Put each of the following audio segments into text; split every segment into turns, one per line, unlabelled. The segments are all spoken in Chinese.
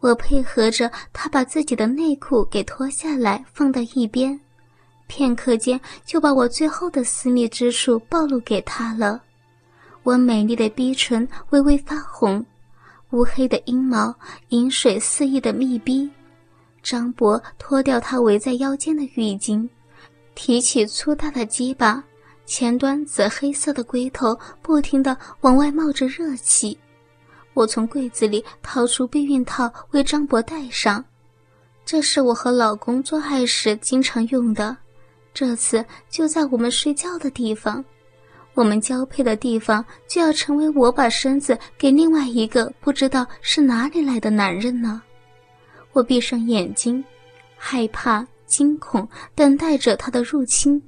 我配合着他把自己的内裤给脱下来放到一边，片刻间就把我最后的私密之处暴露给他了。我美丽的逼唇微微发红，乌黑的阴毛，饮水肆意的密逼。张博脱掉他围在腰间的浴巾，提起粗大的鸡巴，前端紫黑色的龟头不停地往外冒着热气。我从柜子里掏出避孕套为张博戴上，这是我和老公做爱时经常用的。这次就在我们睡觉的地方，我们交配的地方就要成为我把身子给另外一个不知道是哪里来的男人呢。我闭上眼睛，害怕、惊恐，等待着他的入侵。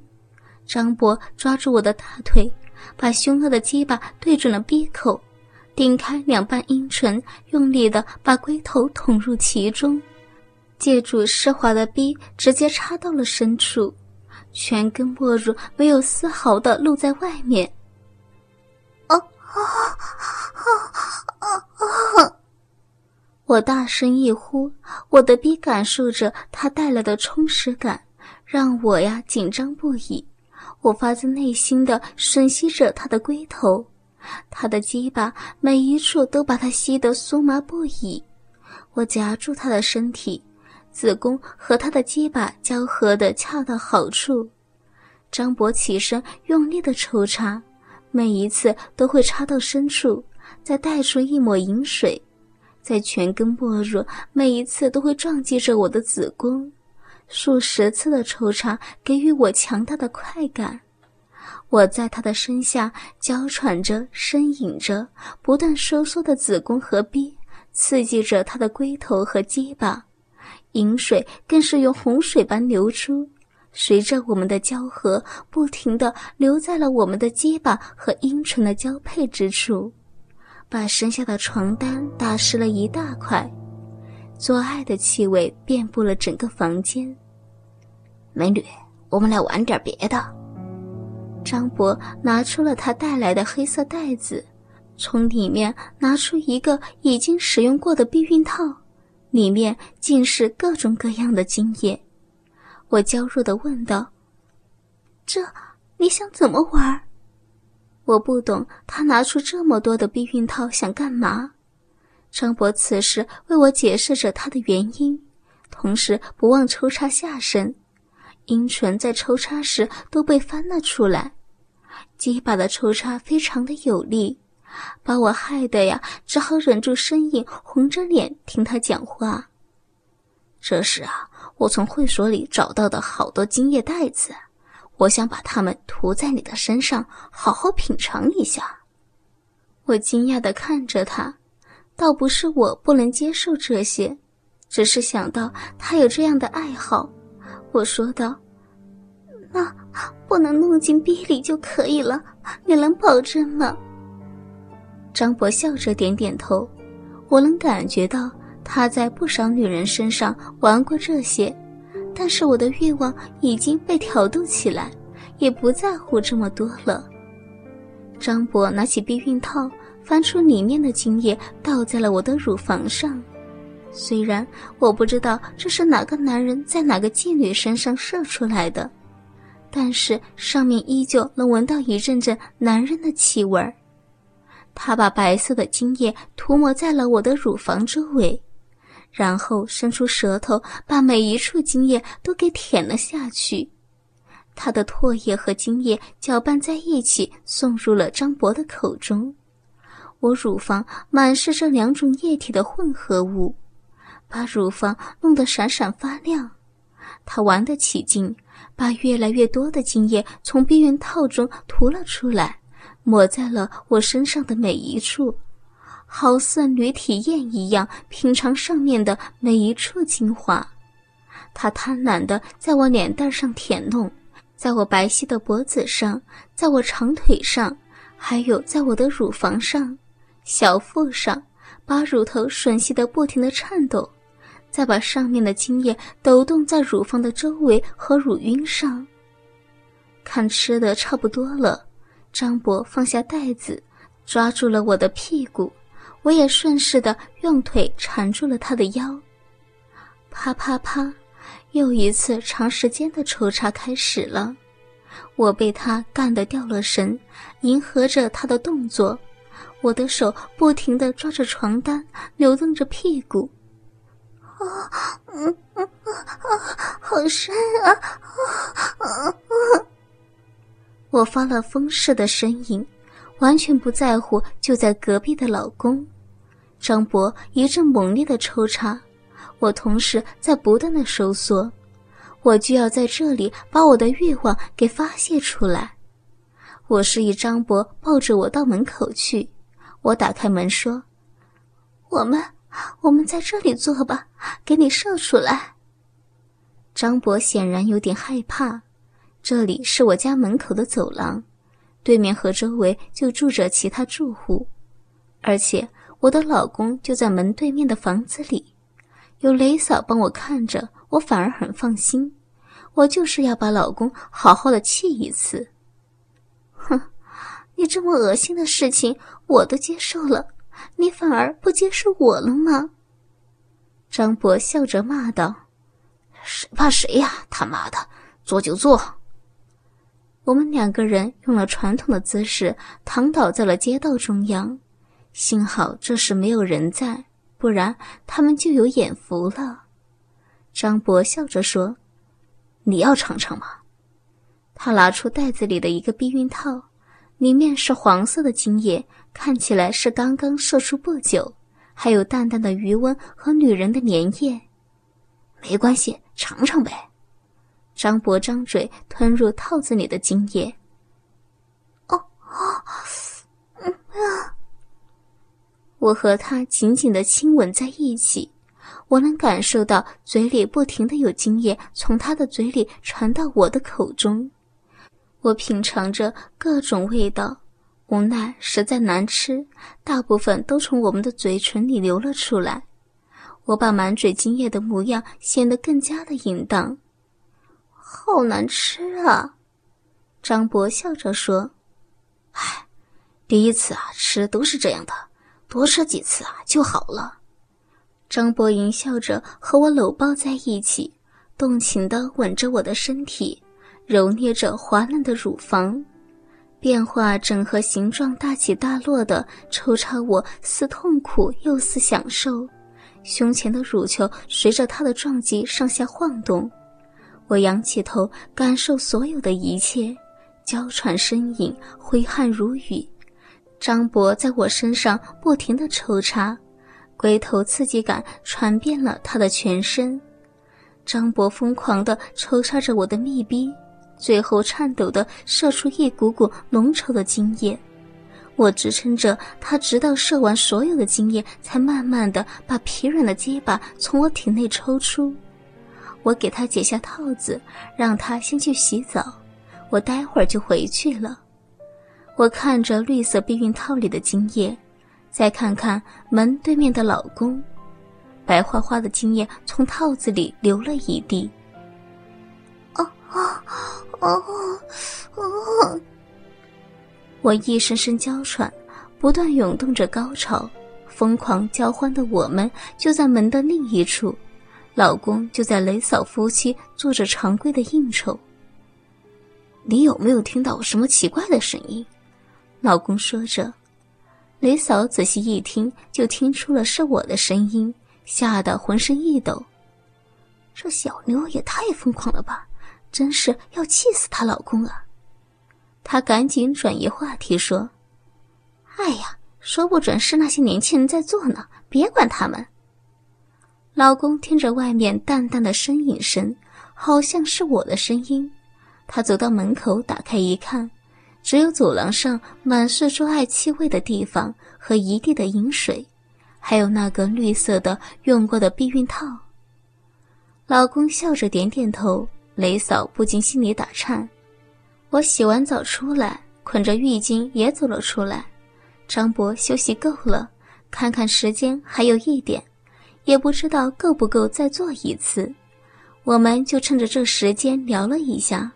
张博抓住我的大腿，把凶恶的鸡巴对准了鼻口。顶开两半阴唇，用力的把龟头捅入其中，借助湿滑的逼，直接插到了深处，全根没入，没有丝毫的露在外面。哦哦哦哦哦！我大声一呼，我的逼感受着它带来的充实感，让我呀紧张不已。我发自内心的吮吸着他的龟头。他的鸡巴每一处都把他吸得酥麻不已，我夹住他的身体，子宫和他的鸡巴交合的恰到好处。张博起身用力的抽插，每一次都会插到深处，再带出一抹饮水，在全根没入，每一次都会撞击着我的子宫，数十次的抽插给予我强大的快感。我在他的身下娇喘着、呻吟着，不断收缩的子宫和逼刺激着他的龟头和鸡巴，饮水更是用洪水般流出，随着我们的交合，不停地流在了我们的鸡巴和阴唇的交配之处，把身下的床单打湿了一大块，做爱的气味遍布了整个房间。
美女，我们来玩点别的。
张博拿出了他带来的黑色袋子，从里面拿出一个已经使用过的避孕套，里面尽是各种各样的精液。我娇弱的问道：“这你想怎么玩？”我不懂他拿出这么多的避孕套想干嘛。张博此时为我解释着他的原因，同时不忘抽插下身。阴唇在抽插时都被翻了出来，鸡巴的抽插非常的有力，把我害得呀，只好忍住呻吟，红着脸听他讲话。
这是啊，我从会所里找到的好多精液袋子，我想把它们涂在你的身上，好好品尝一下。
我惊讶的看着他，倒不是我不能接受这些，只是想到他有这样的爱好。我说道：“那不能弄进逼里就可以了，你能保证吗？”张博笑着点点头。我能感觉到他在不少女人身上玩过这些，但是我的欲望已经被挑逗起来，也不在乎这么多了。张博拿起避孕套，翻出里面的精液，倒在了我的乳房上。虽然我不知道这是哪个男人在哪个妓女身上射出来的，但是上面依旧能闻到一阵阵男人的气味儿。他把白色的精液涂抹在了我的乳房周围，然后伸出舌头把每一处精液都给舔了下去。他的唾液和精液搅拌在一起，送入了张博的口中。我乳房满是这两种液体的混合物。把乳房弄得闪闪发亮，他玩得起劲，把越来越多的精液从避孕套中涂了出来，抹在了我身上的每一处，好似女体验一样品尝上面的每一处精华。他贪婪地在我脸蛋上舔弄，在我白皙的脖子上，在我长腿上，还有在我的乳房上、小腹上，把乳头吮吸得不停地颤抖。再把上面的精液抖动在乳房的周围和乳晕上。看吃的差不多了，张博放下袋子，抓住了我的屁股，我也顺势的用腿缠住了他的腰。啪啪啪，又一次长时间的抽插开始了。我被他干得掉了神，迎合着他的动作，我的手不停的抓着床单，扭动着屁股。啊，嗯嗯啊，好深啊！啊啊！我发了疯似的呻吟，完全不在乎就在隔壁的老公。张博一阵猛烈的抽插，我同时在不断的收缩，我就要在这里把我的欲望给发泄出来。我示意张博抱着我到门口去，我打开门说：“我们，我们在这里坐吧，给你射出来。”张博显然有点害怕，这里是我家门口的走廊，对面和周围就住着其他住户，而且。我的老公就在门对面的房子里，有雷嫂帮我看着，我反而很放心。我就是要把老公好好的气一次。哼，你这么恶心的事情我都接受了，你反而不接受我了吗？张博笑着骂道：“
谁怕谁呀？他妈的，做就做。”
我们两个人用了传统的姿势躺倒在了街道中央。幸好这时没有人在，不然他们就有眼福了。张博笑着说：“
你要尝尝吗？”
他拿出袋子里的一个避孕套，里面是黄色的精液，看起来是刚刚射出不久，还有淡淡的余温和女人的粘液。
没关系，尝尝呗。
张博张嘴吞入套子里的精液。哦哦，嗯啊。我和他紧紧的亲吻在一起，我能感受到嘴里不停的有精液从他的嘴里传到我的口中。我品尝着各种味道，无奈实在难吃，大部分都从我们的嘴唇里流了出来。我把满嘴精液的模样显得更加的淫荡，好难吃啊！张博笑着说：“
哎，第一次啊，吃都是这样的。”多吃几次啊就好了。
张博淫笑着和我搂抱在一起，动情地吻着我的身体，揉捏着滑嫩的乳房，变化整合形状大起大落的抽插我，似痛苦又似享受。胸前的乳球随着他的撞击上下晃动，我仰起头感受所有的一切，娇喘呻吟，挥汗如雨。张博在我身上不停的抽插，龟头刺激感传遍了他的全身。张博疯狂的抽插着我的密逼，最后颤抖的射出一股股浓稠的精液。我支撑着他，直到射完所有的精液，才慢慢的把疲软的结巴从我体内抽出。我给他解下套子，让他先去洗澡，我待会儿就回去了。我看着绿色避孕套里的精液，再看看门对面的老公，白花花的精液从套子里流了一地。哦哦哦哦！我一声声娇喘，不断涌动着高潮，疯狂交欢的我们就在门的另一处，老公就在雷嫂夫妻做着常规的应酬。
你有没有听到什么奇怪的声音？
老公说着，雷嫂仔细一听，就听出了是我的声音，吓得浑身一抖。这小妞也太疯狂了吧！真是要气死她老公啊！她赶紧转移话题说：“哎呀，说不准是那些年轻人在做呢，别管他们。”老公听着外面淡淡的呻吟声，好像是我的声音。他走到门口，打开一看。只有走廊上满是做爱气味的地方和一地的饮水，还有那个绿色的用过的避孕套。老公笑着点点头，雷嫂不禁心里打颤。我洗完澡出来，捆着浴巾也走了出来。张博休息够了，看看时间还有一点，也不知道够不够再做一次，我们就趁着这时间聊了一下。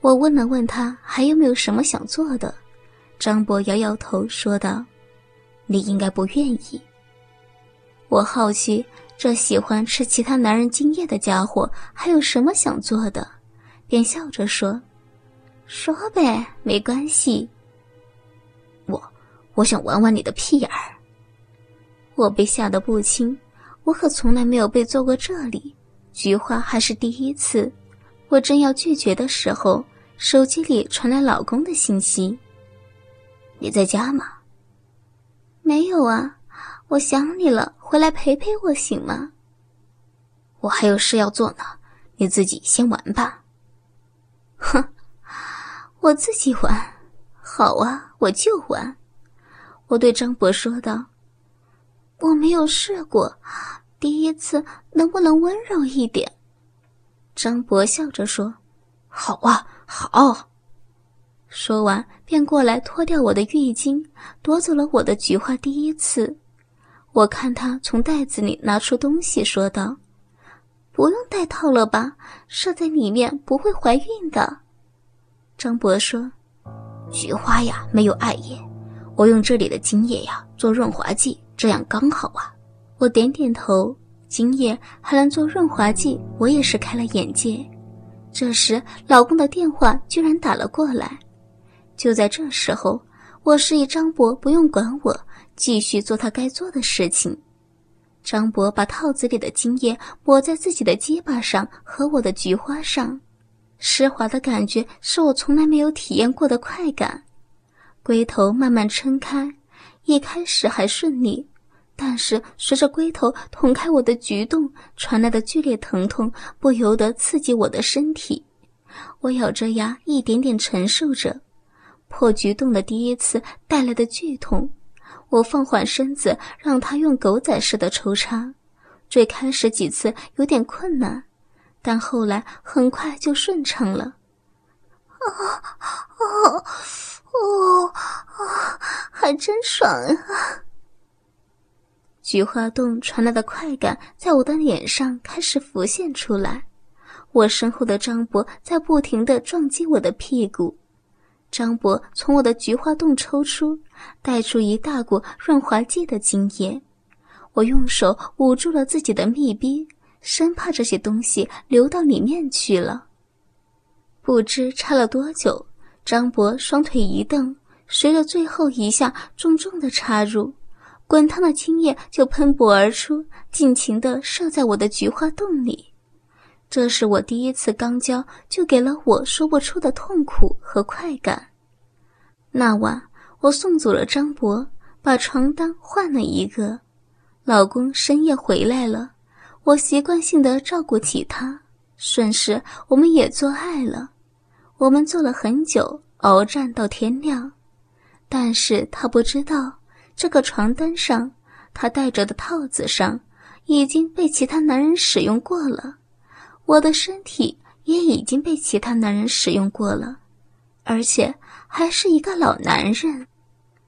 我问了问他还有没有什么想做的，张博摇摇头说道：“
你应该不愿意。我好奇，这喜欢吃其他男人精液的家伙还有什么想做的，便笑着说：“
说呗，没关系。”
我，我想玩玩你的屁眼儿。我被吓得不轻，我可从来没有被做过这里，菊花还是第一次。我正要拒绝的时候，手机里传来老公的信息：“你在家吗？”“
没有啊，我想你了，回来陪陪我行吗？”“
我还有事要做呢，你自己先玩吧。”“
哼，我自己玩，好啊，我就玩。”我对张博说道。“我没有试过，第一次能不能温柔一点？”
张博笑着说：“好啊，好。”说完便过来脱掉我的浴巾，夺走了我的菊花。第一次，我看他从袋子里拿出东西，说道：“
不用戴套了吧？射在里面不会怀孕的。”
张博说：“菊花呀，没有艾叶，我用这里的精液呀做润滑剂，这样刚好啊。”我点点头。精液还能做润滑剂，我也是开了眼界。这时，老公的电话居然打了过来。就在这时候，我示意张博不用管我，继续做他该做的事情。张博把套子里的精液抹在自己的鸡巴上和我的菊花上，湿滑的感觉是我从来没有体验过的快感。龟头慢慢撑开，一开始还顺利。但是随着龟头捅开我的菊洞传来的剧烈疼痛，不由得刺激我的身体。我咬着牙，一点点承受着破菊洞的第一次带来的剧痛。我放缓身子，让他用狗仔式的抽插。最开始几次有点困难，但后来很快就顺畅了。
啊啊哦啊！还真爽啊！
菊花洞传来的快感在我的脸上开始浮现出来，我身后的张博在不停的撞击我的屁股，张博从我的菊花洞抽出，带出一大股润滑剂的精液，我用手捂住了自己的密闭，生怕这些东西流到里面去了。不知插了多久，张博双腿一蹬，随着最后一下重重的插入。滚烫的精液就喷薄而出，尽情的射在我的菊花洞里。这是我第一次刚交，就给了我说不出的痛苦和快感。那晚，我送走了张博，把床单换了一个。老公深夜回来了，我习惯性的照顾起他，顺势我们也做爱了。我们做了很久，鏖战到天亮，但是他不知道。这个床单上，他戴着的套子上，已经被其他男人使用过了。我的身体也已经被其他男人使用过了，而且还是一个老男人。